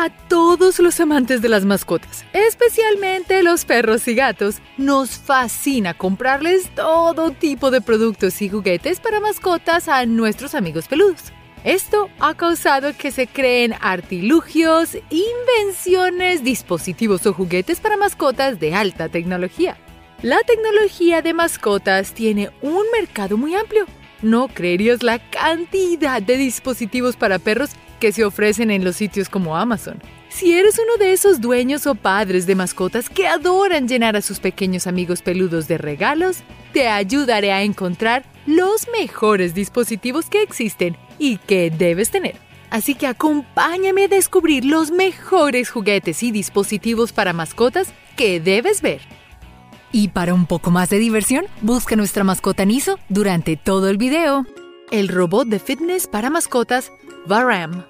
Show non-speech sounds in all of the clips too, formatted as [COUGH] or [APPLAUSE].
A todos los amantes de las mascotas, especialmente los perros y gatos, nos fascina comprarles todo tipo de productos y juguetes para mascotas a nuestros amigos peludos. Esto ha causado que se creen artilugios, invenciones, dispositivos o juguetes para mascotas de alta tecnología. La tecnología de mascotas tiene un mercado muy amplio. No creerías la cantidad de dispositivos para perros que se ofrecen en los sitios como Amazon. Si eres uno de esos dueños o padres de mascotas que adoran llenar a sus pequeños amigos peludos de regalos, te ayudaré a encontrar los mejores dispositivos que existen y que debes tener. Así que acompáñame a descubrir los mejores juguetes y dispositivos para mascotas que debes ver. Y para un poco más de diversión, busca nuestra mascota Niso durante todo el video. El robot de fitness para mascotas Varam.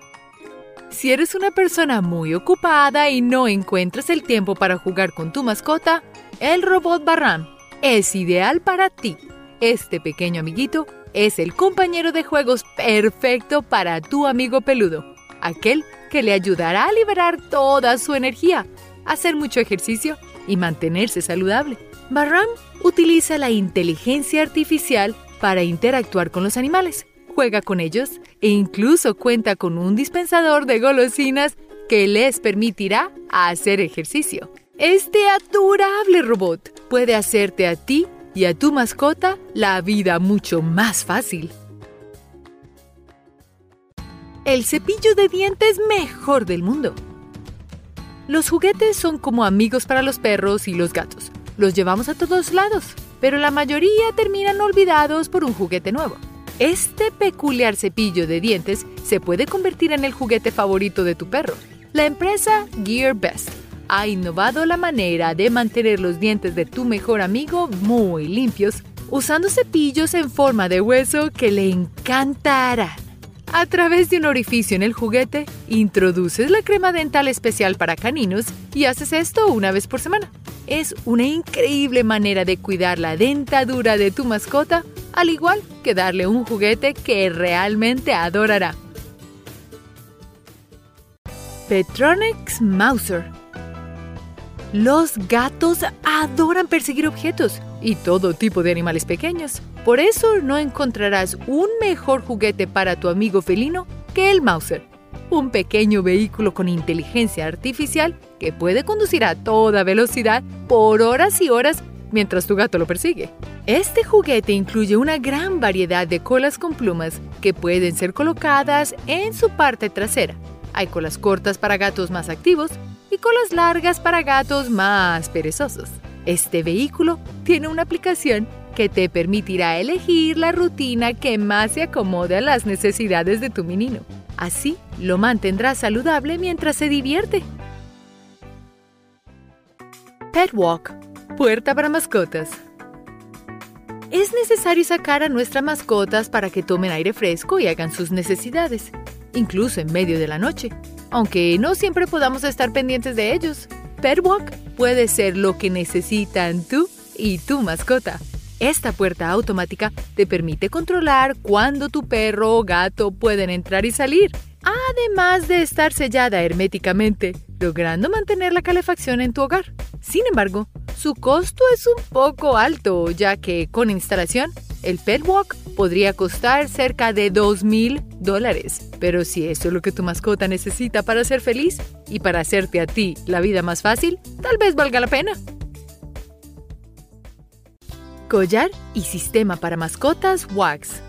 Si eres una persona muy ocupada y no encuentras el tiempo para jugar con tu mascota, el robot Varam es ideal para ti. Este pequeño amiguito es el compañero de juegos perfecto para tu amigo peludo, aquel que le ayudará a liberar toda su energía, hacer mucho ejercicio y mantenerse saludable. Barram utiliza la inteligencia artificial para interactuar con los animales, juega con ellos e incluso cuenta con un dispensador de golosinas que les permitirá hacer ejercicio. Este adorable robot puede hacerte a ti y a tu mascota la vida mucho más fácil. El cepillo de dientes mejor del mundo. Los juguetes son como amigos para los perros y los gatos. Los llevamos a todos lados, pero la mayoría terminan olvidados por un juguete nuevo. Este peculiar cepillo de dientes se puede convertir en el juguete favorito de tu perro. La empresa Gear Best ha innovado la manera de mantener los dientes de tu mejor amigo muy limpios usando cepillos en forma de hueso que le encantará. A través de un orificio en el juguete, introduces la crema dental especial para caninos y haces esto una vez por semana. Es una increíble manera de cuidar la dentadura de tu mascota, al igual darle un juguete que realmente adorará. Petronics Mouser los gatos adoran perseguir objetos y todo tipo de animales pequeños. Por eso no encontrarás un mejor juguete para tu amigo felino que el Mauser, un pequeño vehículo con inteligencia artificial que puede conducir a toda velocidad por horas y horas mientras tu gato lo persigue. Este juguete incluye una gran variedad de colas con plumas que pueden ser colocadas en su parte trasera. Hay colas cortas para gatos más activos y colas largas para gatos más perezosos. Este vehículo tiene una aplicación que te permitirá elegir la rutina que más se acomode a las necesidades de tu menino. Así lo mantendrás saludable mientras se divierte. Pet Walk, puerta para mascotas. Es necesario sacar a nuestras mascotas para que tomen aire fresco y hagan sus necesidades, incluso en medio de la noche aunque no siempre podamos estar pendientes de ellos. Petwalk puede ser lo que necesitan tú y tu mascota. Esta puerta automática te permite controlar cuándo tu perro o gato pueden entrar y salir, además de estar sellada herméticamente, logrando mantener la calefacción en tu hogar. Sin embargo, su costo es un poco alto, ya que con instalación, el Petwalk podría costar cerca de $2,000 dólares. Pero si eso es lo que tu mascota necesita para ser feliz y para hacerte a ti la vida más fácil, tal vez valga la pena. Collar y sistema para mascotas Wax.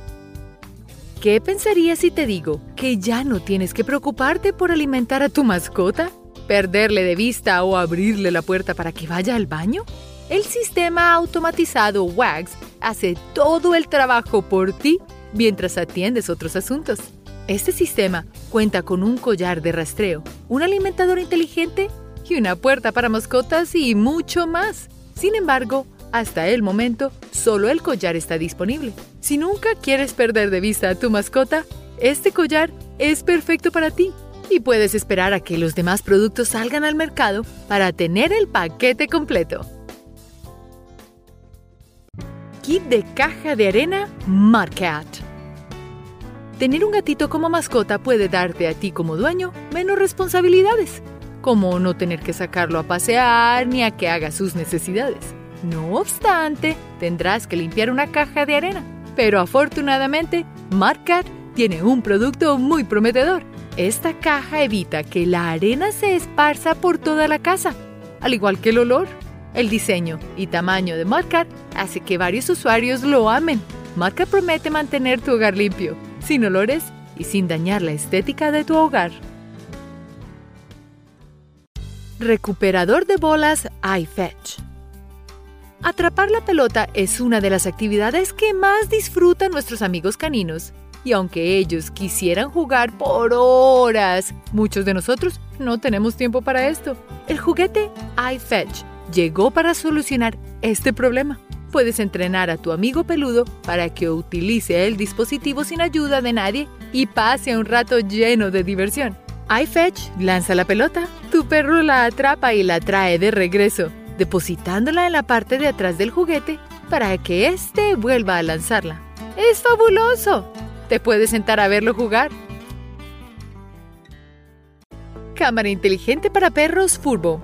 ¿Qué pensarías si te digo que ya no tienes que preocuparte por alimentar a tu mascota? ¿Perderle de vista o abrirle la puerta para que vaya al baño? El sistema automatizado WAGS hace todo el trabajo por ti mientras atiendes otros asuntos. Este sistema cuenta con un collar de rastreo, un alimentador inteligente y una puerta para mascotas y mucho más. Sin embargo, hasta el momento, solo el collar está disponible. Si nunca quieres perder de vista a tu mascota, este collar es perfecto para ti y puedes esperar a que los demás productos salgan al mercado para tener el paquete completo. Kit de caja de arena Mudcat. Tener un gatito como mascota puede darte a ti como dueño menos responsabilidades, como no tener que sacarlo a pasear ni a que haga sus necesidades. No obstante, tendrás que limpiar una caja de arena. Pero afortunadamente, Marcat tiene un producto muy prometedor. Esta caja evita que la arena se esparza por toda la casa, al igual que el olor. El diseño y tamaño de Marcat hace que varios usuarios lo amen. Marcat promete mantener tu hogar limpio sin olores y sin dañar la estética de tu hogar. Recuperador de bolas iFetch. Atrapar la pelota es una de las actividades que más disfrutan nuestros amigos caninos. Y aunque ellos quisieran jugar por horas, muchos de nosotros no tenemos tiempo para esto. El juguete iFetch llegó para solucionar este problema puedes entrenar a tu amigo peludo para que utilice el dispositivo sin ayuda de nadie y pase un rato lleno de diversión. iFetch lanza la pelota, tu perro la atrapa y la trae de regreso, depositándola en la parte de atrás del juguete para que éste vuelva a lanzarla. ¡Es fabuloso! Te puedes sentar a verlo jugar. Cámara inteligente para perros Furbo.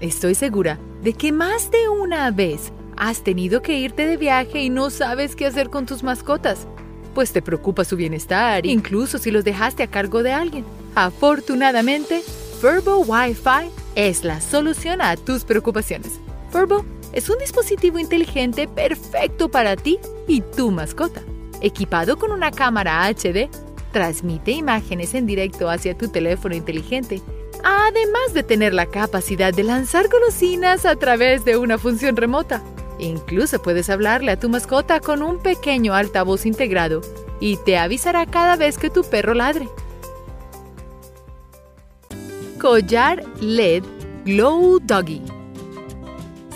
Estoy segura de que más de una vez Has tenido que irte de viaje y no sabes qué hacer con tus mascotas, pues te preocupa su bienestar, incluso si los dejaste a cargo de alguien. Afortunadamente, Furbo Wi-Fi es la solución a tus preocupaciones. Furbo es un dispositivo inteligente perfecto para ti y tu mascota. Equipado con una cámara HD, transmite imágenes en directo hacia tu teléfono inteligente, además de tener la capacidad de lanzar golosinas a través de una función remota. Incluso puedes hablarle a tu mascota con un pequeño altavoz integrado y te avisará cada vez que tu perro ladre. Collar LED Glow Doggy.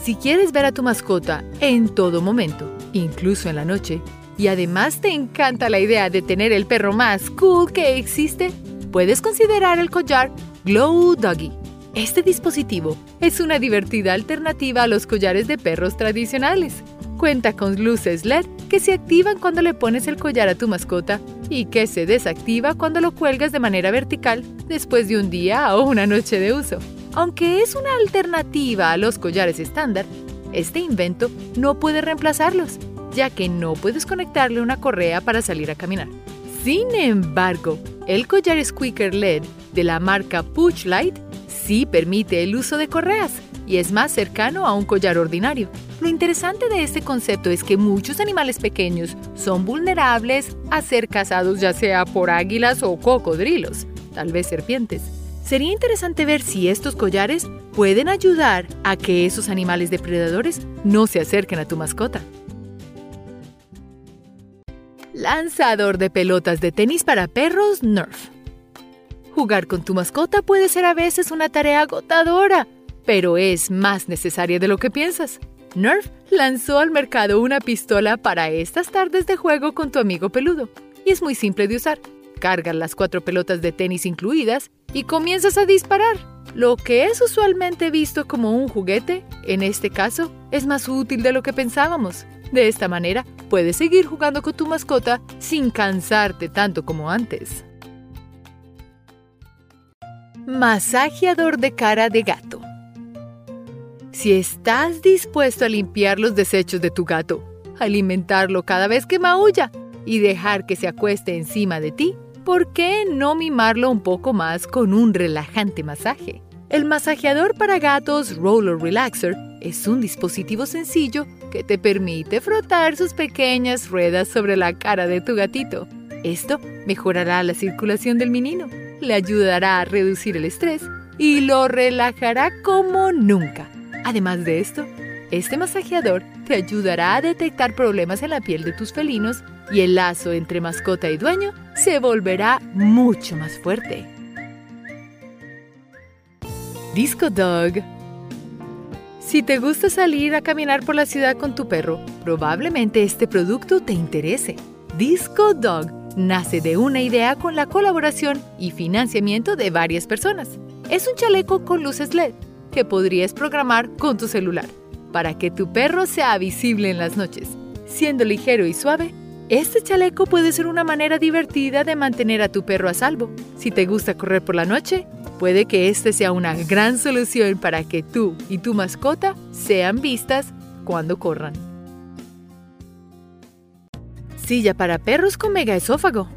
Si quieres ver a tu mascota en todo momento, incluso en la noche, y además te encanta la idea de tener el perro más cool que existe, puedes considerar el collar Glow Doggy. Este dispositivo es una divertida alternativa a los collares de perros tradicionales. Cuenta con luces LED que se activan cuando le pones el collar a tu mascota y que se desactiva cuando lo cuelgas de manera vertical después de un día o una noche de uso. Aunque es una alternativa a los collares estándar, este invento no puede reemplazarlos, ya que no puedes conectarle una correa para salir a caminar. Sin embargo, el collar Squeaker LED de la marca Push Light sí permite el uso de correas y es más cercano a un collar ordinario. Lo interesante de este concepto es que muchos animales pequeños son vulnerables a ser cazados ya sea por águilas o cocodrilos, tal vez serpientes. Sería interesante ver si estos collares pueden ayudar a que esos animales depredadores no se acerquen a tu mascota. Lanzador de pelotas de tenis para perros Nerf. Jugar con tu mascota puede ser a veces una tarea agotadora, pero es más necesaria de lo que piensas. Nerf lanzó al mercado una pistola para estas tardes de juego con tu amigo peludo. Y es muy simple de usar. Cargas las cuatro pelotas de tenis incluidas y comienzas a disparar. Lo que es usualmente visto como un juguete, en este caso, es más útil de lo que pensábamos. De esta manera, puedes seguir jugando con tu mascota sin cansarte tanto como antes. Masajeador de cara de gato. Si estás dispuesto a limpiar los desechos de tu gato, alimentarlo cada vez que maulla y dejar que se acueste encima de ti, ¿por qué no mimarlo un poco más con un relajante masaje? El masajeador para gatos Roller Relaxer es un dispositivo sencillo que te permite frotar sus pequeñas ruedas sobre la cara de tu gatito. Esto mejorará la circulación del menino le ayudará a reducir el estrés y lo relajará como nunca. Además de esto, este masajeador te ayudará a detectar problemas en la piel de tus felinos y el lazo entre mascota y dueño se volverá mucho más fuerte. Disco Dog Si te gusta salir a caminar por la ciudad con tu perro, probablemente este producto te interese. Disco Dog nace de una idea con la colaboración y financiamiento de varias personas. Es un chaleco con luces LED que podrías programar con tu celular para que tu perro sea visible en las noches. Siendo ligero y suave, Este chaleco puede ser una manera divertida de mantener a tu perro a salvo. Si te gusta correr por la noche, puede que este sea una gran solución para que tú y tu mascota sean vistas cuando corran. Silla para perros con megaesófago.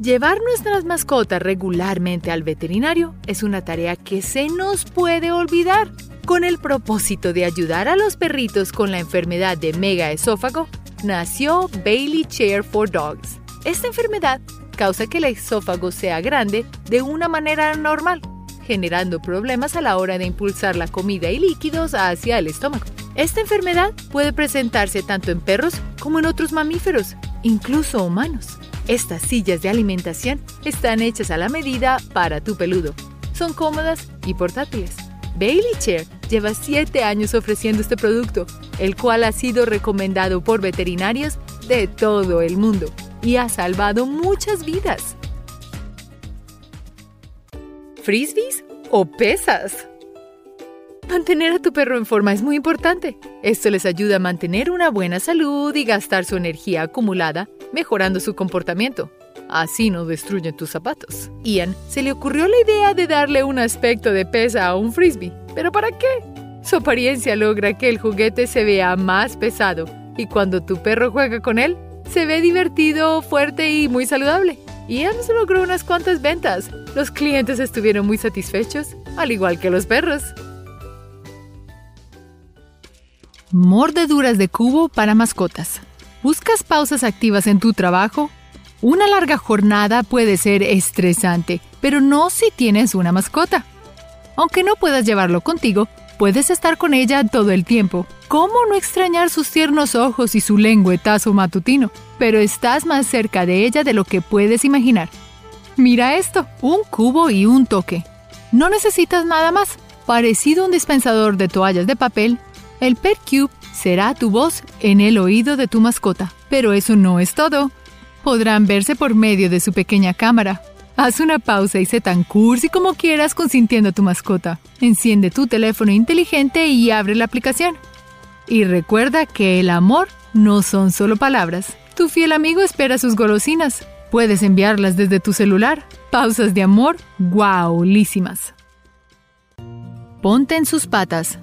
Llevar nuestras mascotas regularmente al veterinario es una tarea que se nos puede olvidar. Con el propósito de ayudar a los perritos con la enfermedad de megaesófago, nació Bailey Chair for Dogs. Esta enfermedad causa que el esófago sea grande de una manera normal, generando problemas a la hora de impulsar la comida y líquidos hacia el estómago. Esta enfermedad puede presentarse tanto en perros como en otros mamíferos, incluso humanos. Estas sillas de alimentación están hechas a la medida para tu peludo. Son cómodas y portátiles. Bailey Chair lleva 7 años ofreciendo este producto, el cual ha sido recomendado por veterinarios de todo el mundo y ha salvado muchas vidas. ¿Frisbees o pesas? Mantener a tu perro en forma es muy importante. Esto les ayuda a mantener una buena salud y gastar su energía acumulada, mejorando su comportamiento. Así no destruyen tus zapatos. Ian se le ocurrió la idea de darle un aspecto de pesa a un frisbee. ¿Pero para qué? Su apariencia logra que el juguete se vea más pesado y cuando tu perro juega con él, se ve divertido, fuerte y muy saludable. Ian logró unas cuantas ventas. Los clientes estuvieron muy satisfechos, al igual que los perros. Mordeduras de cubo para mascotas. ¿Buscas pausas activas en tu trabajo? Una larga jornada puede ser estresante, pero no si tienes una mascota. Aunque no puedas llevarlo contigo, puedes estar con ella todo el tiempo. ¿Cómo no extrañar sus tiernos ojos y su lengüetazo matutino? Pero estás más cerca de ella de lo que puedes imaginar. Mira esto, un cubo y un toque. No necesitas nada más. Parecido a un dispensador de toallas de papel, el Pet Cube será tu voz en el oído de tu mascota. Pero eso no es todo. Podrán verse por medio de su pequeña cámara. Haz una pausa y sé tan cursi como quieras consintiendo a tu mascota. Enciende tu teléfono inteligente y abre la aplicación. Y recuerda que el amor no son solo palabras. Tu fiel amigo espera sus golosinas. Puedes enviarlas desde tu celular. Pausas de amor guaulísimas. Ponte en sus patas.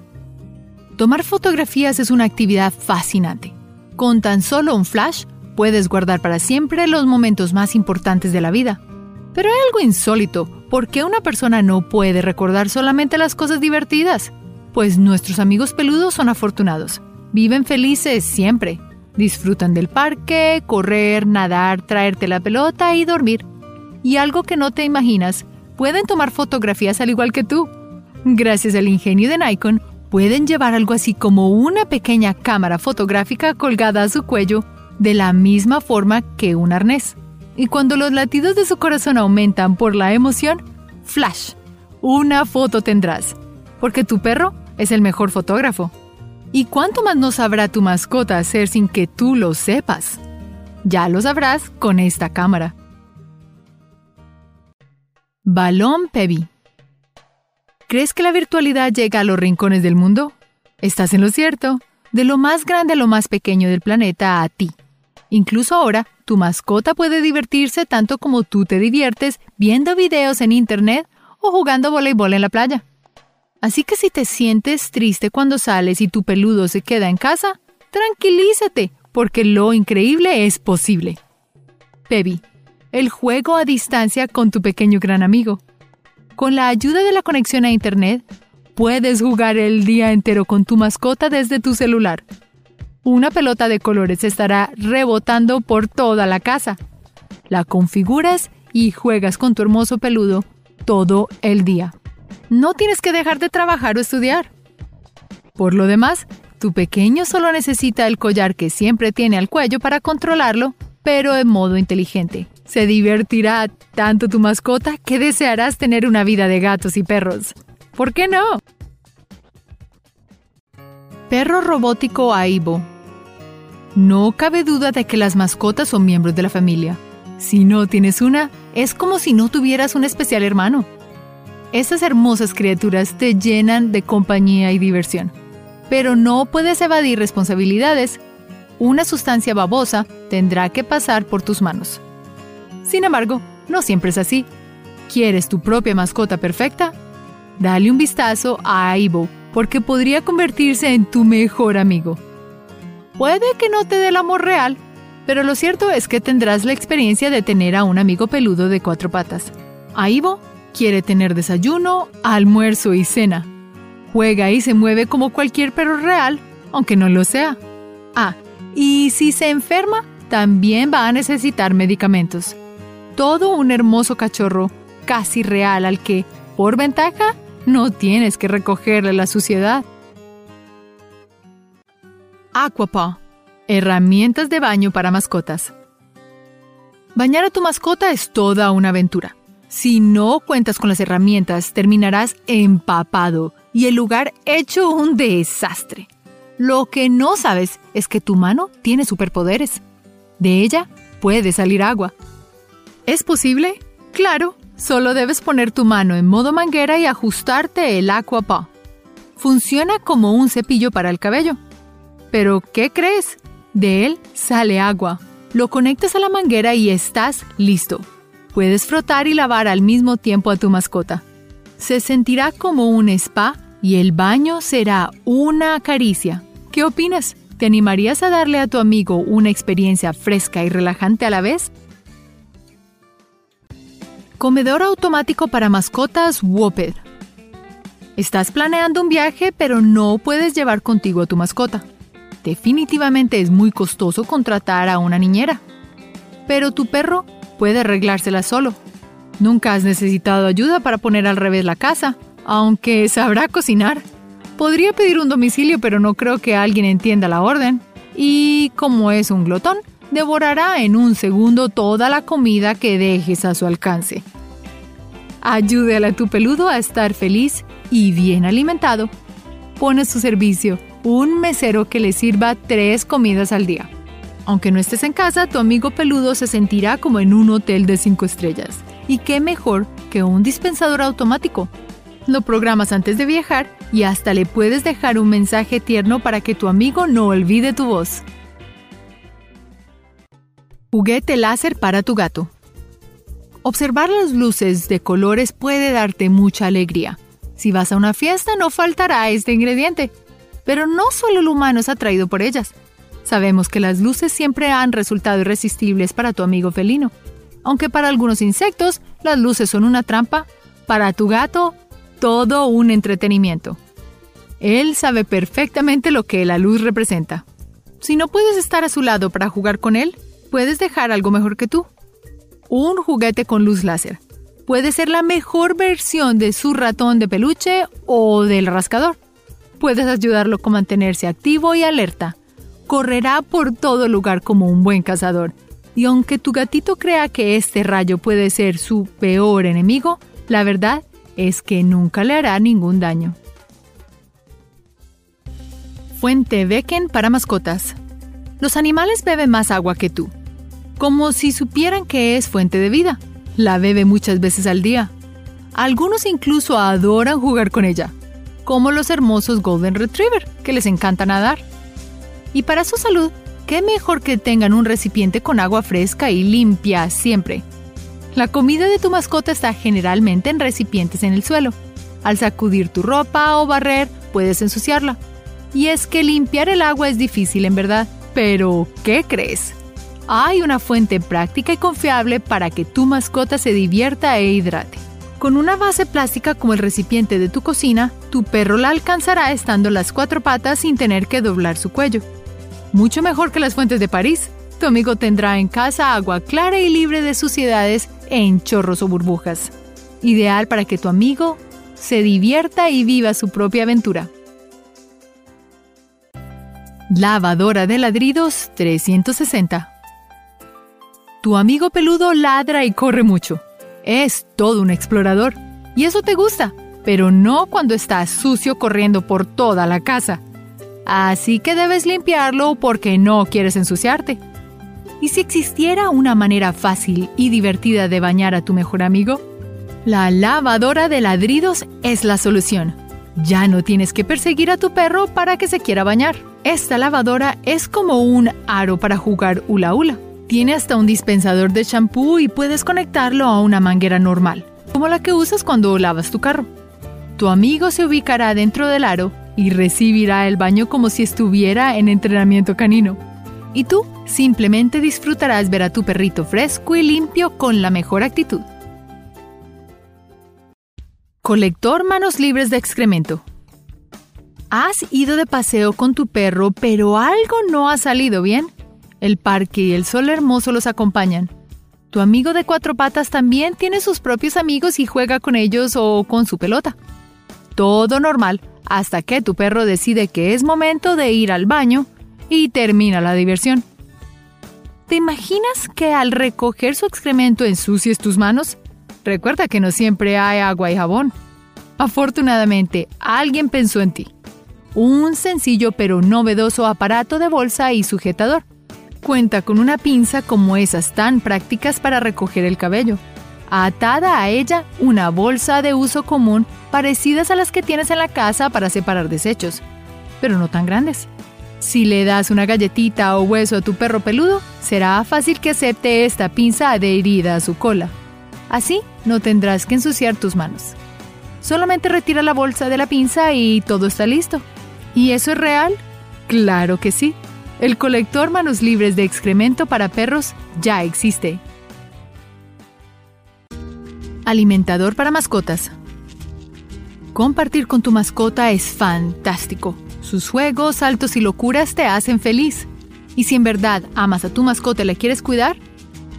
Tomar fotografías es una actividad fascinante. Con tan solo un flash, puedes guardar para siempre los momentos más importantes de la vida. Pero hay algo insólito, ¿por qué una persona no puede recordar solamente las cosas divertidas? Pues nuestros amigos peludos son afortunados. Viven felices siempre. Disfrutan del parque, correr, nadar, traerte la pelota y dormir. Y algo que no te imaginas, pueden tomar fotografías al igual que tú. Gracias al ingenio de Nikon, pueden llevar algo así como una pequeña cámara fotográfica colgada a su cuello de la misma forma que un arnés. Y cuando los latidos de su corazón aumentan por la emoción, flash, una foto tendrás, porque tu perro es el mejor fotógrafo. ¿Y cuánto más no sabrá tu mascota hacer sin que tú lo sepas? Ya lo sabrás con esta cámara. Balón Pebi ¿Crees que la virtualidad llega a los rincones del mundo? Estás en lo cierto, de lo más grande a lo más pequeño del planeta a ti. Incluso ahora, tu mascota puede divertirse tanto como tú te diviertes viendo videos en Internet o jugando voleibol en la playa. Así que si te sientes triste cuando sales y tu peludo se queda en casa, tranquilízate, porque lo increíble es posible. Pebi, el juego a distancia con tu pequeño gran amigo. Con la ayuda de la conexión a Internet, puedes jugar el día entero con tu mascota desde tu celular. Una pelota de colores estará rebotando por toda la casa. La configuras y juegas con tu hermoso peludo todo el día. No tienes que dejar de trabajar o estudiar. Por lo demás, tu pequeño solo necesita el collar que siempre tiene al cuello para controlarlo, pero en modo inteligente. Se divertirá tanto tu mascota que desearás tener una vida de gatos y perros. ¿Por qué no? Perro robótico Aibo. No cabe duda de que las mascotas son miembros de la familia. Si no tienes una, es como si no tuvieras un especial hermano. Estas hermosas criaturas te llenan de compañía y diversión. Pero no puedes evadir responsabilidades. Una sustancia babosa tendrá que pasar por tus manos. Sin embargo, no siempre es así. ¿Quieres tu propia mascota perfecta? Dale un vistazo a Aibo, porque podría convertirse en tu mejor amigo. Puede que no te dé el amor real, pero lo cierto es que tendrás la experiencia de tener a un amigo peludo de cuatro patas. Aibo quiere tener desayuno, almuerzo y cena. Juega y se mueve como cualquier perro real, aunque no lo sea. Ah, y si se enferma, también va a necesitar medicamentos. Todo un hermoso cachorro, casi real al que, por ventaja, no tienes que recogerle la suciedad. Aquapaw. Herramientas de baño para mascotas. Bañar a tu mascota es toda una aventura. Si no cuentas con las herramientas, terminarás empapado y el lugar hecho un desastre. Lo que no sabes es que tu mano tiene superpoderes. De ella puede salir agua. ¿Es posible? Claro, solo debes poner tu mano en modo manguera y ajustarte el Aquapaw. Funciona como un cepillo para el cabello. Pero, ¿qué crees? De él sale agua. Lo conectas a la manguera y estás listo. Puedes frotar y lavar al mismo tiempo a tu mascota. Se sentirá como un spa y el baño será una caricia. ¿Qué opinas? ¿Te animarías a darle a tu amigo una experiencia fresca y relajante a la vez? Comedor automático para mascotas Whooped. Estás planeando un viaje pero no puedes llevar contigo a tu mascota. Definitivamente es muy costoso contratar a una niñera. Pero tu perro puede arreglársela solo. Nunca has necesitado ayuda para poner al revés la casa, aunque sabrá cocinar. Podría pedir un domicilio, pero no creo que alguien entienda la orden. Y como es un glotón, devorará en un segundo toda la comida que dejes a su alcance. Ayúdale a tu peludo a estar feliz y bien alimentado. Pone a su servicio un mesero que le sirva tres comidas al día. Aunque no estés en casa, tu amigo peludo se sentirá como en un hotel de cinco estrellas. Y qué mejor que un dispensador automático. Lo programas antes de viajar y hasta le puedes dejar un mensaje tierno para que tu amigo no olvide tu voz. Juguete láser para tu gato. Observar las luces de colores puede darte mucha alegría. Si vas a una fiesta no faltará este ingrediente. Pero no solo el humano es atraído por ellas. Sabemos que las luces siempre han resultado irresistibles para tu amigo felino. Aunque para algunos insectos las luces son una trampa, para tu gato todo un entretenimiento. Él sabe perfectamente lo que la luz representa. Si no puedes estar a su lado para jugar con él, puedes dejar algo mejor que tú. Un juguete con luz láser. Puede ser la mejor versión de su ratón de peluche o del rascador. Puedes ayudarlo a mantenerse activo y alerta correrá por todo lugar como un buen cazador. Y aunque tu gatito crea que este rayo puede ser su peor enemigo, la verdad es que nunca le hará ningún daño. Fuente Becken para mascotas. Los animales beben más agua que tú, como si supieran que es fuente de vida. La bebe muchas veces al día. Algunos incluso adoran jugar con ella, como los hermosos Golden Retriever, que les encanta nadar. Y para su salud, qué mejor que tengan un recipiente con agua fresca y limpia siempre. La comida de tu mascota está generalmente en recipientes en el suelo. Al sacudir tu ropa o barrer, puedes ensuciarla. Y es que limpiar el agua es difícil en verdad. Pero, ¿qué crees? Hay una fuente práctica y confiable para que tu mascota se divierta e hidrate. Con una base plástica como el recipiente de tu cocina, tu perro la alcanzará estando las cuatro patas sin tener que doblar su cuello mucho mejor que las fuentes de París. Tu amigo tendrá en casa agua clara y libre de suciedades en chorros o burbujas. Ideal para que tu amigo se divierta y viva su propia aventura. Lavadora de ladridos 360. Tu amigo peludo ladra y corre mucho. Es todo un explorador. Y eso te gusta, pero no cuando estás sucio corriendo por toda la casa así que debes limpiarlo porque no quieres ensuciarte. ¿Y si existiera una manera fácil y divertida de bañar a tu mejor amigo? La lavadora de ladridos es la solución. Ya no tienes que perseguir a tu perro para que se quiera bañar. Esta lavadora es como un aro para jugar hula hula. Tiene hasta un dispensador de champú y puedes conectarlo a una manguera normal, como la que usas cuando lavas tu carro. Tu amigo se ubicará dentro del aro y recibirá el baño como si estuviera en entrenamiento canino. Y tú simplemente disfrutarás ver a tu perrito fresco y limpio con la mejor actitud. Colector manos libres de excremento. Has ido de paseo con tu perro, pero algo no ha salido bien. El parque y el sol hermoso los acompañan. Tu amigo de cuatro patas también tiene sus propios amigos y juega con ellos o con su pelota. Todo normal hasta que tu perro decide que es momento de ir al baño y termina la diversión. ¿Te imaginas que al recoger su excremento ensucies tus manos? Recuerda que no siempre hay agua y jabón. Afortunadamente, alguien pensó en ti un sencillo pero novedoso aparato de bolsa y sujetador. Cuenta con una pinza como esas tan prácticas para recoger el cabello. Atada a ella una bolsa de uso común parecidas a las que tienes en la casa para separar desechos, pero no tan grandes. Si le das una galletita o hueso a tu perro peludo, será fácil que acepte esta pinza adherida a su cola. Así no tendrás que ensuciar tus manos. Solamente retira la bolsa de la pinza y todo está listo. ¿Y eso es real? Claro que sí. El colector manos libres de excremento para perros ya existe. Alimentador para mascotas. Compartir con tu mascota es fantástico. Sus juegos, saltos y locuras te hacen feliz. Y si en verdad amas a tu mascota y la quieres cuidar,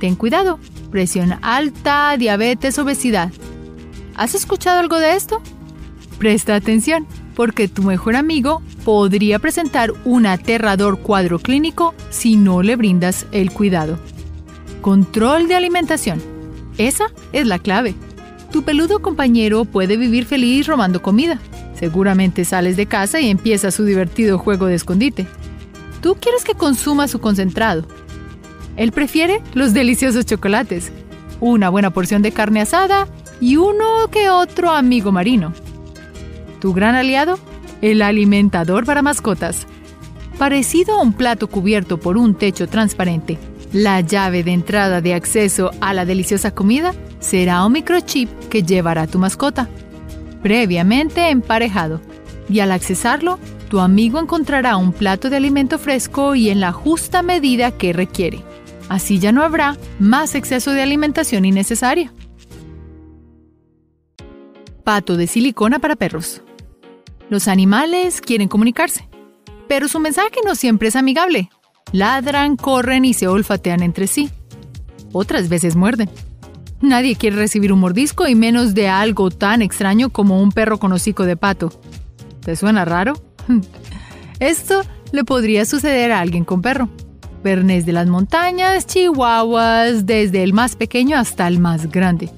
ten cuidado. Presión alta, diabetes, obesidad. ¿Has escuchado algo de esto? Presta atención porque tu mejor amigo podría presentar un aterrador cuadro clínico si no le brindas el cuidado. Control de alimentación. Esa es la clave. Tu peludo compañero puede vivir feliz robando comida. Seguramente sales de casa y empieza su divertido juego de escondite. Tú quieres que consuma su concentrado. Él prefiere los deliciosos chocolates, una buena porción de carne asada y uno que otro amigo marino. Tu gran aliado, el alimentador para mascotas. Parecido a un plato cubierto por un techo transparente, la llave de entrada de acceso a la deliciosa comida será un microchip que llevará tu mascota, previamente emparejado. Y al accesarlo, tu amigo encontrará un plato de alimento fresco y en la justa medida que requiere. Así ya no habrá más exceso de alimentación innecesaria. Pato de silicona para perros. Los animales quieren comunicarse, pero su mensaje no siempre es amigable. Ladran, corren y se olfatean entre sí. Otras veces muerden. Nadie quiere recibir un mordisco y menos de algo tan extraño como un perro con hocico de pato. ¿Te suena raro? [LAUGHS] Esto le podría suceder a alguien con perro. Bernés de las montañas, chihuahuas, desde el más pequeño hasta el más grande.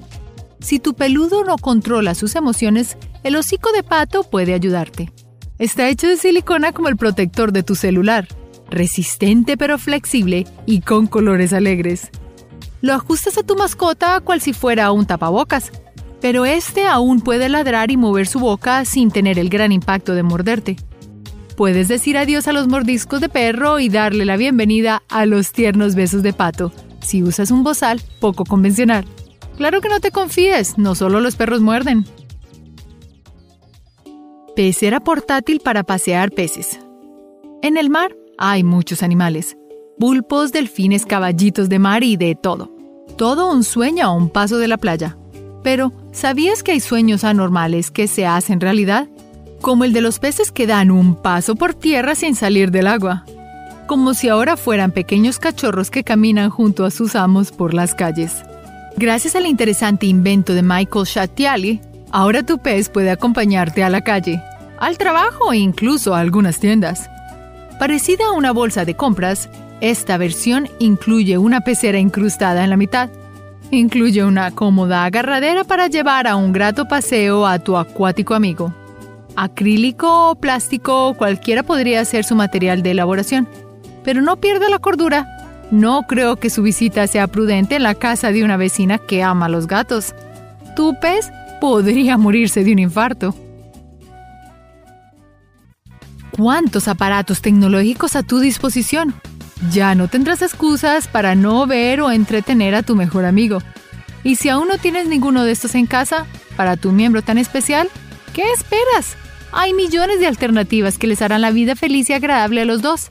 Si tu peludo no controla sus emociones, el hocico de pato puede ayudarte. Está hecho de silicona como el protector de tu celular, resistente pero flexible y con colores alegres. Lo ajustas a tu mascota cual si fuera un tapabocas, pero este aún puede ladrar y mover su boca sin tener el gran impacto de morderte. Puedes decir adiós a los mordiscos de perro y darle la bienvenida a los tiernos besos de pato, si usas un bozal poco convencional. Claro que no te confíes, no solo los perros muerden. Pecera portátil para pasear peces. En el mar hay muchos animales. Pulpos, delfines, caballitos de mar y de todo. Todo un sueño a un paso de la playa. Pero, ¿sabías que hay sueños anormales que se hacen realidad? Como el de los peces que dan un paso por tierra sin salir del agua. Como si ahora fueran pequeños cachorros que caminan junto a sus amos por las calles. Gracias al interesante invento de Michael Chatiali, ahora tu pez puede acompañarte a la calle, al trabajo e incluso a algunas tiendas. Parecida a una bolsa de compras, esta versión incluye una pecera incrustada en la mitad. Incluye una cómoda agarradera para llevar a un grato paseo a tu acuático amigo. Acrílico o plástico, cualquiera podría ser su material de elaboración. Pero no pierda la cordura no creo que su visita sea prudente en la casa de una vecina que ama a los gatos. Tu pez podría morirse de un infarto. cuántos aparatos tecnológicos a tu disposición. Ya no tendrás excusas para no ver o entretener a tu mejor amigo. Y si aún no tienes ninguno de estos en casa, para tu miembro tan especial, ¿qué esperas? Hay millones de alternativas que les harán la vida feliz y agradable a los dos.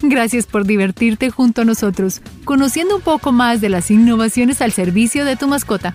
Gracias por divertirte junto a nosotros, conociendo un poco más de las innovaciones al servicio de tu mascota.